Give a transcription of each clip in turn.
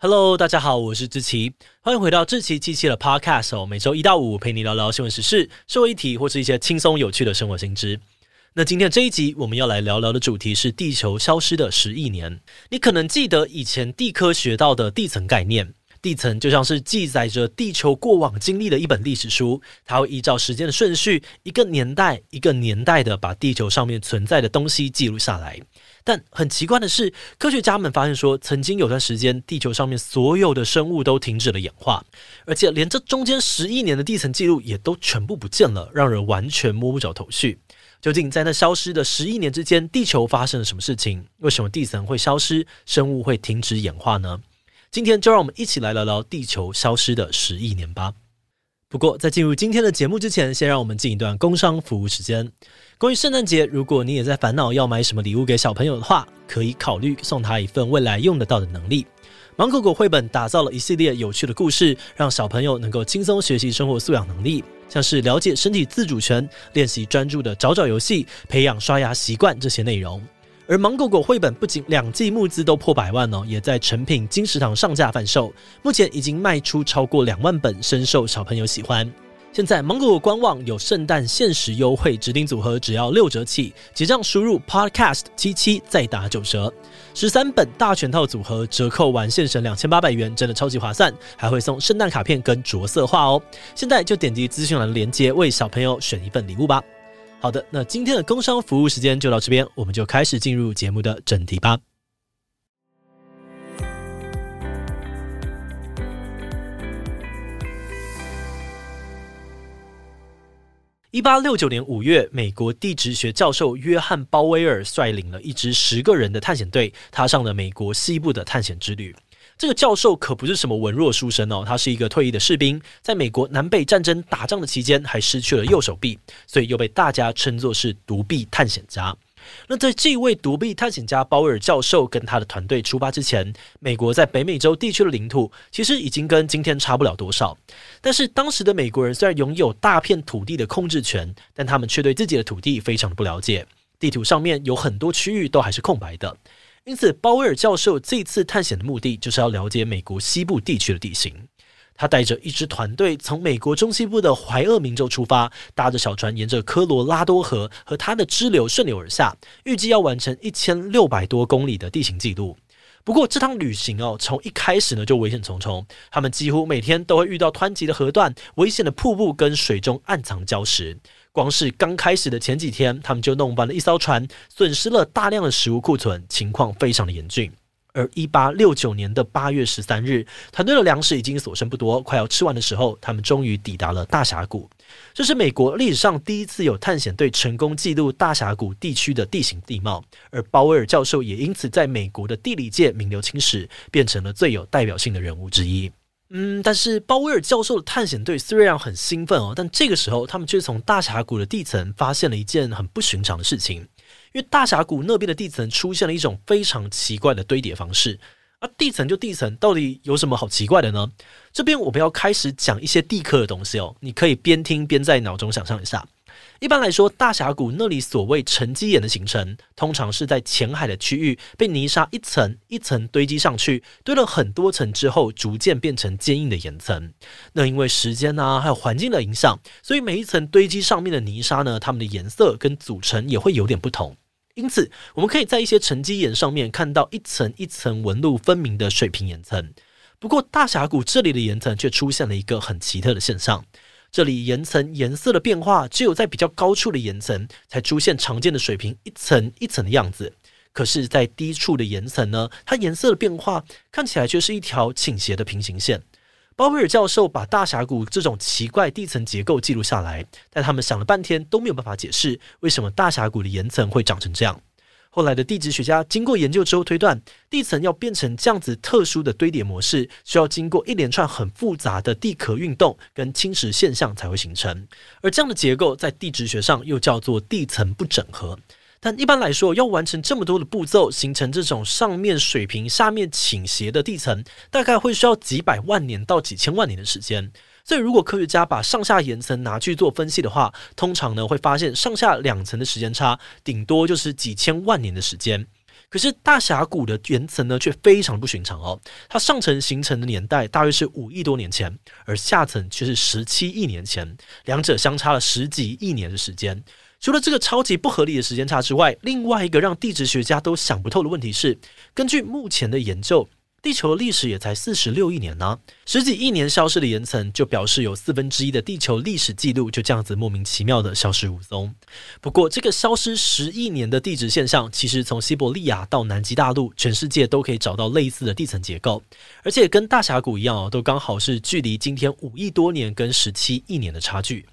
Hello，大家好，我是志奇，欢迎回到志奇机器的 Podcast 哦。每周一到五陪你聊聊新闻时事、社会议题或是一些轻松有趣的生活新知。那今天这一集我们要来聊聊的主题是地球消失的十亿年。你可能记得以前地科学到的地层概念，地层就像是记载着地球过往经历的一本历史书，它会依照时间的顺序，一个年代一个年代的把地球上面存在的东西记录下来。但很奇怪的是，科学家们发现说，曾经有段时间，地球上面所有的生物都停止了演化，而且连这中间十亿年的地层记录也都全部不见了，让人完全摸不着头绪。究竟在那消失的十亿年之间，地球发生了什么事情？为什么地层会消失，生物会停止演化呢？今天就让我们一起来聊聊地球消失的十亿年吧。不过，在进入今天的节目之前，先让我们进一段工商服务时间。关于圣诞节，如果你也在烦恼要买什么礼物给小朋友的话，可以考虑送他一份未来用得到的能力。芒果果绘本打造了一系列有趣的故事，让小朋友能够轻松学习生活素养能力，像是了解身体自主权、练习专注的找找游戏、培养刷牙习惯这些内容。而芒果果绘本不仅两季募资都破百万哦，也在成品金石堂上架贩售，目前已经卖出超过两万本，深受小朋友喜欢。现在芒果果官网有圣诞限时优惠，指定组合只要六折起，结账输入 podcast 七七再打九折，十三本大全套组合折扣完现省两千八百元，真的超级划算，还会送圣诞卡片跟着色画哦。现在就点击资讯栏连接，为小朋友选一份礼物吧。好的，那今天的工商服务时间就到这边，我们就开始进入节目的正题吧。一八六九年五月，美国地质学教授约翰鲍威尔率领了一支十个人的探险队，踏上了美国西部的探险之旅。这个教授可不是什么文弱书生哦，他是一个退役的士兵，在美国南北战争打仗的期间还失去了右手臂，所以又被大家称作是独臂探险家。那在这位独臂探险家鲍威尔教授跟他的团队出发之前，美国在北美洲地区的领土其实已经跟今天差不了多少。但是当时的美国人虽然拥有大片土地的控制权，但他们却对自己的土地非常不了解，地图上面有很多区域都还是空白的。因此，鲍威尔教授这次探险的目的就是要了解美国西部地区的地形。他带着一支团队从美国中西部的怀俄明州出发，搭着小船沿着科罗拉多河和它的支流顺流而下，预计要完成一千六百多公里的地形记录。不过，这趟旅行哦，从一开始呢就危险重重，他们几乎每天都会遇到湍急的河段、危险的瀑布跟水中暗藏礁石。光是刚开始的前几天，他们就弄翻了一艘船，损失了大量的食物库存，情况非常的严峻。而一八六九年的八月十三日，团队的粮食已经所剩不多，快要吃完的时候，他们终于抵达了大峡谷。这是美国历史上第一次有探险队成功记录大峡谷地区的地形地貌，而鲍威尔教授也因此在美国的地理界名留青史，变成了最有代表性的人物之一。嗯，但是鲍威尔教授的探险队虽然很兴奋哦，但这个时候他们却从大峡谷的地层发现了一件很不寻常的事情，因为大峡谷那边的地层出现了一种非常奇怪的堆叠方式。啊，地层就地层，到底有什么好奇怪的呢？这边我们要开始讲一些地科的东西哦，你可以边听边在脑中想象一下。一般来说，大峡谷那里所谓沉积岩的形成，通常是在浅海的区域被泥沙一层一层堆积上去，堆了很多层之后，逐渐变成坚硬的岩层。那因为时间啊，还有环境的影响，所以每一层堆积上面的泥沙呢，它们的颜色跟组成也会有点不同。因此，我们可以在一些沉积岩上面看到一层一层纹路分明的水平岩层。不过，大峡谷这里的岩层却出现了一个很奇特的现象。这里岩层颜色的变化，只有在比较高处的岩层才出现常见的水平一层一层的样子。可是，在低处的岩层呢，它颜色的变化看起来却是一条倾斜的平行线。鲍威尔教授把大峡谷这种奇怪地层结构记录下来，但他们想了半天都没有办法解释为什么大峡谷的岩层会长成这样。后来的地质学家经过研究之后推断，地层要变成这样子特殊的堆叠模式，需要经过一连串很复杂的地壳运动跟侵蚀现象才会形成。而这样的结构在地质学上又叫做地层不整合。但一般来说，要完成这么多的步骤，形成这种上面水平、下面倾斜的地层，大概会需要几百万年到几千万年的时间。所以，如果科学家把上下岩层拿去做分析的话，通常呢会发现上下两层的时间差顶多就是几千万年的时间。可是大峡谷的岩层呢，却非常不寻常哦。它上层形成的年代大约是五亿多年前，而下层却是十七亿年前，两者相差了十几亿年的时间。除了这个超级不合理的时间差之外，另外一个让地质学家都想不透的问题是，根据目前的研究。地球历史也才四十六亿年呢、十几亿年消失的岩层，就表示有四分之一的地球历史记录就这样子莫名其妙的消失无踪。不过，这个消失十亿年的地质现象，其实从西伯利亚到南极大陆，全世界都可以找到类似的地层结构，而且跟大峡谷一样哦，都刚好是距离今天五亿多年跟十七亿年的差距。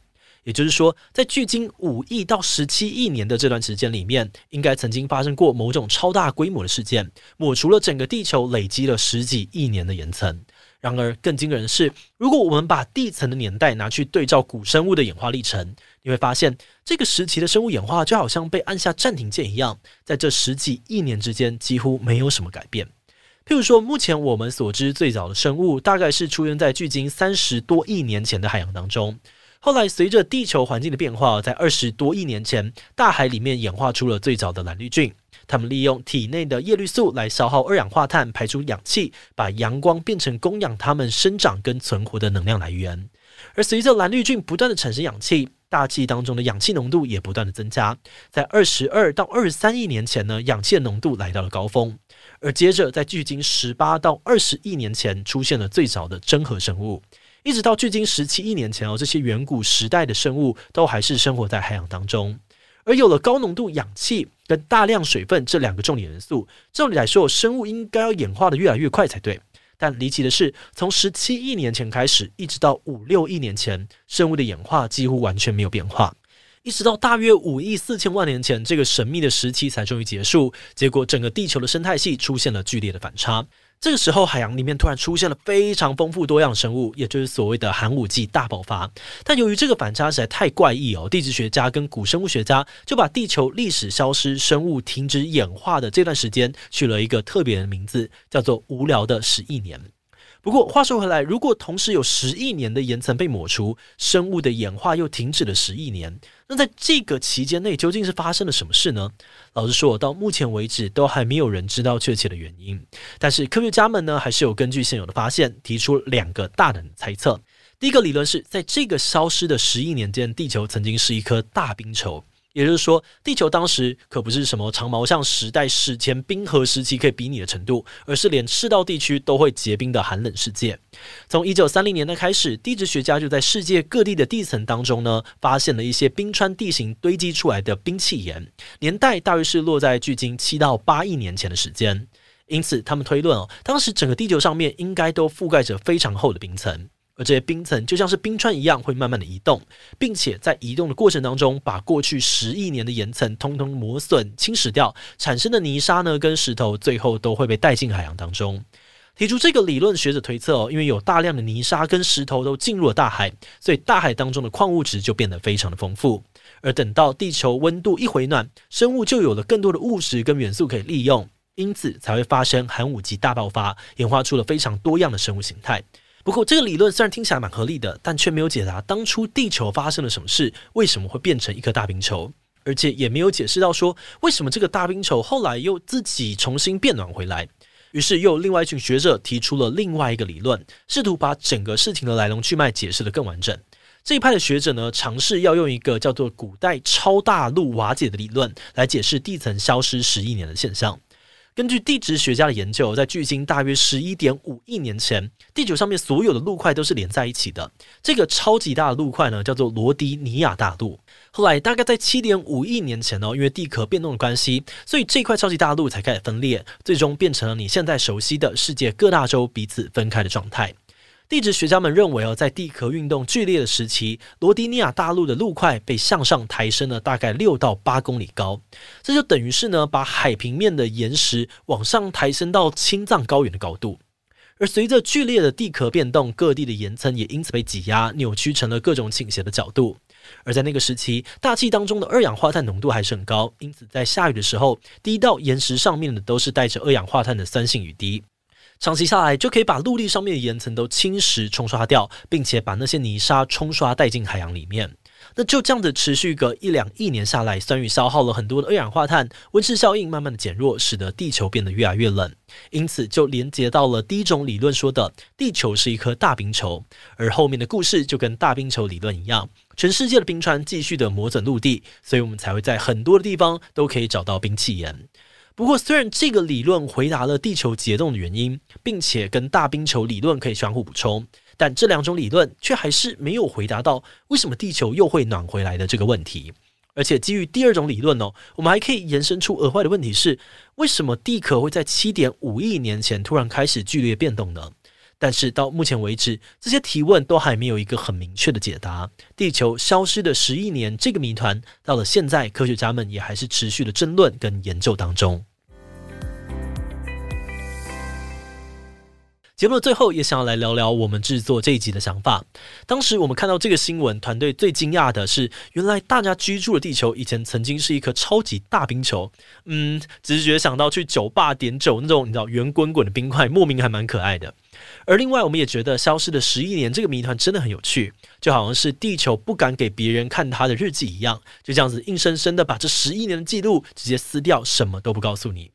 也就是说，在距今五亿到十七亿年的这段时间里面，应该曾经发生过某种超大规模的事件，抹除了整个地球累积了十几亿年的岩层。然而，更惊人的是，如果我们把地层的年代拿去对照古生物的演化历程，你会发现，这个时期的生物演化就好像被按下暂停键一样，在这十几亿年之间几乎没有什么改变。譬如说，目前我们所知最早的生物，大概是出现在距今三十多亿年前的海洋当中。后来，随着地球环境的变化，在二十多亿年前，大海里面演化出了最早的蓝绿菌。它们利用体内的叶绿素来消耗二氧化碳，排出氧气，把阳光变成供养它们生长跟存活的能量来源。而随着蓝绿菌不断的产生氧气，大气当中的氧气浓度也不断的增加。在二十二到二十三亿年前呢，氧气的浓度来到了高峰。而接着，在距今十八到二十亿年前，出现了最早的真核生物。一直到距今十七亿年前哦，这些远古时代的生物都还是生活在海洋当中。而有了高浓度氧气跟大量水分这两个重点元素，照理来说，生物应该要演化的越来越快才对。但离奇的是，从十七亿年前开始，一直到五六亿年前，生物的演化几乎完全没有变化。一直到大约五亿四千万年前，这个神秘的时期才终于结束。结果，整个地球的生态系出现了剧烈的反差。这个时候，海洋里面突然出现了非常丰富多样生物，也就是所谓的寒武纪大爆发。但由于这个反差实在太怪异哦，地质学家跟古生物学家就把地球历史消失、生物停止演化的这段时间取了一个特别的名字，叫做“无聊的十亿年”。不过话说回来，如果同时有十亿年的岩层被抹除，生物的演化又停止了十亿年，那在这个期间内究竟是发生了什么事呢？老实说，到目前为止都还没有人知道确切的原因。但是科学家们呢，还是有根据现有的发现，提出两个大胆的猜测。第一个理论是在这个消失的十亿年间，地球曾经是一颗大冰球。也就是说，地球当时可不是什么长毛象时代史前冰河时期可以比拟的程度，而是连赤道地区都会结冰的寒冷世界。从一九三零年代开始，地质学家就在世界各地的地层当中呢，发现了一些冰川地形堆积出来的冰气岩，年代大约是落在距今七到八亿年前的时间。因此，他们推论哦，当时整个地球上面应该都覆盖着非常厚的冰层。而这些冰层就像是冰川一样，会慢慢的移动，并且在移动的过程当中，把过去十亿年的岩层通通磨损、侵蚀掉，产生的泥沙呢，跟石头最后都会被带进海洋当中。提出这个理论学者推测哦，因为有大量的泥沙跟石头都进入了大海，所以大海当中的矿物质就变得非常的丰富。而等到地球温度一回暖，生物就有了更多的物质跟元素可以利用，因此才会发生寒武纪大爆发，演化出了非常多样的生物形态。不过，这个理论虽然听起来蛮合理的，但却没有解答当初地球发生了什么事，为什么会变成一颗大冰球，而且也没有解释到说为什么这个大冰球后来又自己重新变暖回来。于是，又有另外一群学者提出了另外一个理论，试图把整个事情的来龙去脉解释得更完整。这一派的学者呢，尝试要用一个叫做“古代超大陆瓦解”的理论来解释地层消失十亿年的现象。根据地质学家的研究，在距今大约十一点五亿年前，地球上面所有的陆块都是连在一起的。这个超级大的陆块呢，叫做罗迪尼亚大陆。后来大概在七点五亿年前呢，因为地壳变动的关系，所以这块超级大陆才开始分裂，最终变成了你现在熟悉的世界各大洲彼此分开的状态。地质学家们认为哦，在地壳运动剧烈的时期，罗迪尼亚大陆的陆块被向上抬升了大概六到八公里高，这就等于是呢，把海平面的岩石往上抬升到青藏高原的高度。而随着剧烈的地壳变动，各地的岩层也因此被挤压、扭曲成了各种倾斜的角度。而在那个时期，大气当中的二氧化碳浓度还是很高，因此在下雨的时候，滴到岩石上面的都是带着二氧化碳的酸性雨滴。长期下来，就可以把陆地上面的岩层都侵蚀冲刷掉，并且把那些泥沙冲刷带进海洋里面。那就这样子持续个一两亿年下来，酸雨消耗了很多的二氧化碳，温室效应慢慢的减弱，使得地球变得越来越冷。因此就连接到了第一种理论说的地球是一颗大冰球，而后面的故事就跟大冰球理论一样，全世界的冰川继续的磨损陆地，所以我们才会在很多的地方都可以找到冰气岩。不过，虽然这个理论回答了地球结冻的原因，并且跟大冰球理论可以相互补充，但这两种理论却还是没有回答到为什么地球又会暖回来的这个问题。而且，基于第二种理论呢，我们还可以延伸出额外的问题是：为什么地壳会在七点五亿年前突然开始剧烈变动呢？但是到目前为止，这些提问都还没有一个很明确的解答。地球消失的十亿年这个谜团，到了现在，科学家们也还是持续的争论跟研究当中。节目的最后，也想要来聊聊我们制作这一集的想法。当时我们看到这个新闻，团队最惊讶的是，原来大家居住的地球以前曾经是一颗超级大冰球。嗯，直觉想到去酒吧点酒那种，你知道圆滚滚的冰块，莫名还蛮可爱的。而另外，我们也觉得消失的十亿年这个谜团真的很有趣，就好像是地球不敢给别人看它的日记一样，就这样子硬生生的把这十亿年的记录直接撕掉，什么都不告诉你。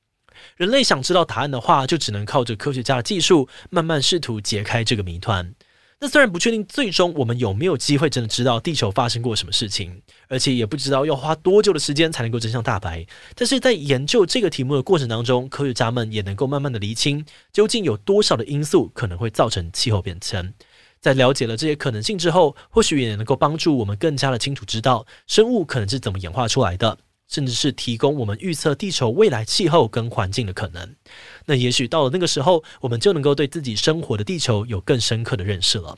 人类想知道答案的话，就只能靠着科学家的技术，慢慢试图解开这个谜团。那虽然不确定最终我们有没有机会真的知道地球发生过什么事情，而且也不知道要花多久的时间才能够真相大白，但是在研究这个题目的过程当中，科学家们也能够慢慢的厘清，究竟有多少的因素可能会造成气候变迁。在了解了这些可能性之后，或许也能够帮助我们更加的清楚知道生物可能是怎么演化出来的。甚至是提供我们预测地球未来气候跟环境的可能。那也许到了那个时候，我们就能够对自己生活的地球有更深刻的认识了。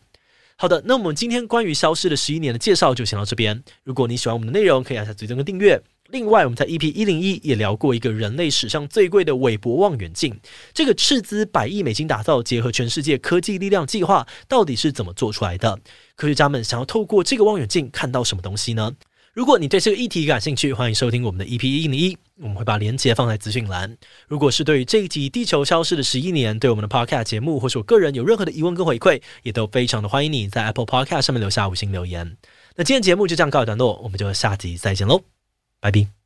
好的，那我们今天关于消失的十一年的介绍就先到这边。如果你喜欢我们的内容，可以按下追踪跟订阅。另外，我们在 EP 一零一也聊过一个人类史上最贵的韦伯望远镜，这个斥资百亿美金打造、结合全世界科技力量计划，到底是怎么做出来的？科学家们想要透过这个望远镜看到什么东西呢？如果你对这个议题感兴趣，欢迎收听我们的 EP 一零一，我们会把链接放在资讯栏。如果是对于这一集地球消失的十一年，对我们的 Podcast 节目或是我个人有任何的疑问跟回馈，也都非常的欢迎你在 Apple Podcast 上面留下五星留言。那今天节目就这样告一段落，我们就下集再见喽，拜拜。